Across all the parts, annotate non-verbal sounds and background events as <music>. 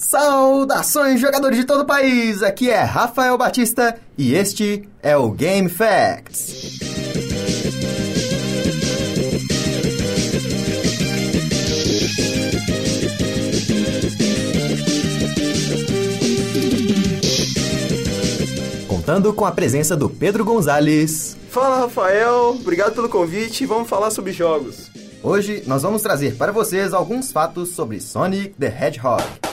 Saudações, jogadores de todo o país! Aqui é Rafael Batista e este é o Game Facts. Contando com a presença do Pedro Gonzalez. Fala Rafael, obrigado pelo convite. Vamos falar sobre jogos. Hoje nós vamos trazer para vocês alguns fatos sobre Sonic the Hedgehog.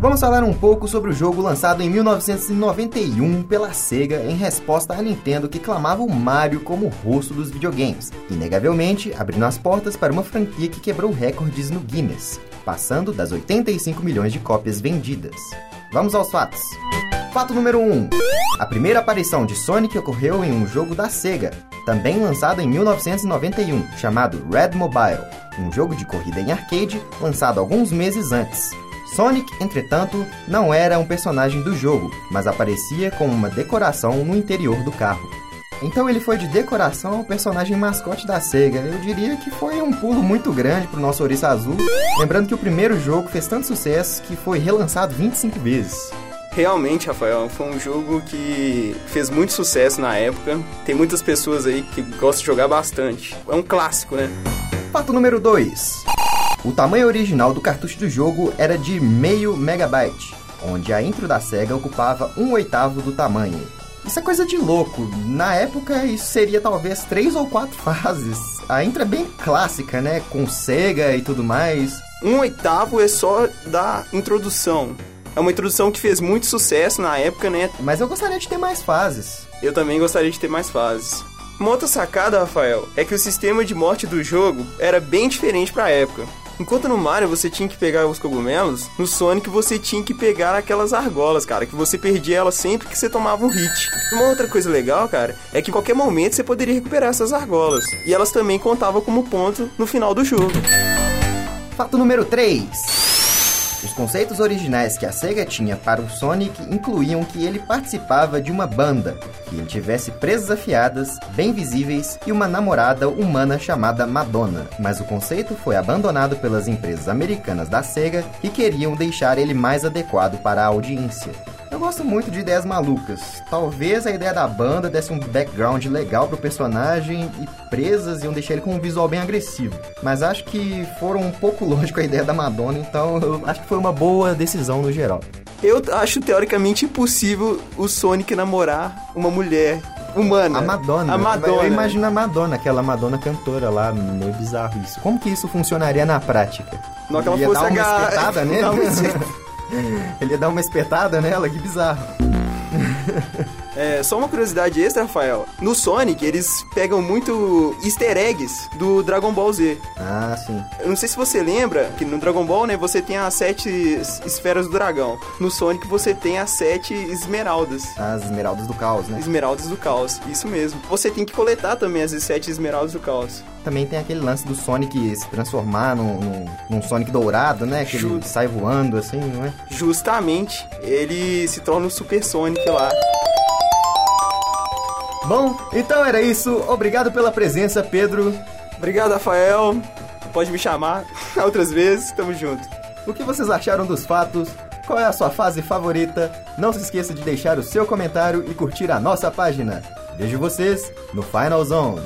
Vamos falar um pouco sobre o jogo lançado em 1991 pela Sega em resposta à Nintendo que clamava o Mario como o rosto dos videogames, inegavelmente abrindo as portas para uma franquia que quebrou recordes no Guinness, passando das 85 milhões de cópias vendidas. Vamos aos fatos. Fato número 1. A primeira aparição de Sonic ocorreu em um jogo da Sega, também lançado em 1991, chamado Red Mobile, um jogo de corrida em arcade lançado alguns meses antes. Sonic, entretanto, não era um personagem do jogo, mas aparecia como uma decoração no interior do carro. Então ele foi de decoração ao personagem mascote da SEGA. Eu diria que foi um pulo muito grande pro nosso Ouriço Azul, lembrando que o primeiro jogo fez tanto sucesso que foi relançado 25 vezes. Realmente, Rafael, foi um jogo que fez muito sucesso na época. Tem muitas pessoas aí que gostam de jogar bastante. É um clássico, né? Fato número 2. O tamanho original do cartucho do jogo era de meio megabyte, onde a intro da SEGA ocupava um oitavo do tamanho. Isso é coisa de louco. Na época, isso seria talvez três ou quatro <laughs> fases. A intro é bem clássica, né? Com SEGA e tudo mais. Um oitavo é só da introdução. É uma introdução que fez muito sucesso na época, né? Mas eu gostaria de ter mais fases. Eu também gostaria de ter mais fases. Uma outra sacada, Rafael, é que o sistema de morte do jogo era bem diferente para a época. Enquanto no Mario você tinha que pegar os cogumelos, no Sonic você tinha que pegar aquelas argolas, cara, que você perdia elas sempre que você tomava um hit. Uma outra coisa legal, cara, é que em qualquer momento você poderia recuperar essas argolas. E elas também contavam como ponto no final do jogo. Fato número 3. Os conceitos originais que a SEGA tinha para o Sonic incluíam que ele participava de uma banda, que ele tivesse presas afiadas, bem visíveis e uma namorada humana chamada Madonna. Mas o conceito foi abandonado pelas empresas americanas da SEGA que queriam deixar ele mais adequado para a audiência. Eu gosto muito de ideias malucas. Talvez a ideia da banda desse um background legal pro personagem e presas iam deixar ele com um visual bem agressivo. Mas acho que foram um pouco <laughs> longe com a ideia da Madonna, então eu acho que foi uma boa decisão no geral. Eu acho teoricamente impossível o Sonic namorar uma mulher humana. A Madonna. A Madonna. Eu imagino a Madonna, aquela Madonna cantora lá, meio bizarro isso. Como que isso funcionaria na prática? Não que ela Ia fosse dar uma agar- espetada <laughs> nele? Não, <laughs> Ele ia dar uma espetada nela, que bizarro. <laughs> É, só uma curiosidade extra, Rafael. No Sonic, eles pegam muito easter eggs do Dragon Ball Z. Ah, sim. Eu não sei se você lembra que no Dragon Ball, né, você tem as sete es- esferas do dragão. No Sonic, você tem as sete esmeraldas. As esmeraldas do caos, né? Esmeraldas do caos, isso mesmo. Você tem que coletar também as sete esmeraldas do caos. Também tem aquele lance do Sonic se transformar num, num, num Sonic dourado, né? Que ele Justo. sai voando assim, não é? Justamente, ele se torna um Super Sonic lá. Bom, então era isso. Obrigado pela presença, Pedro. Obrigado, Rafael. Pode me chamar <laughs> outras vezes, tamo junto. O que vocês acharam dos fatos? Qual é a sua fase favorita? Não se esqueça de deixar o seu comentário e curtir a nossa página. Vejo vocês no Final Zone.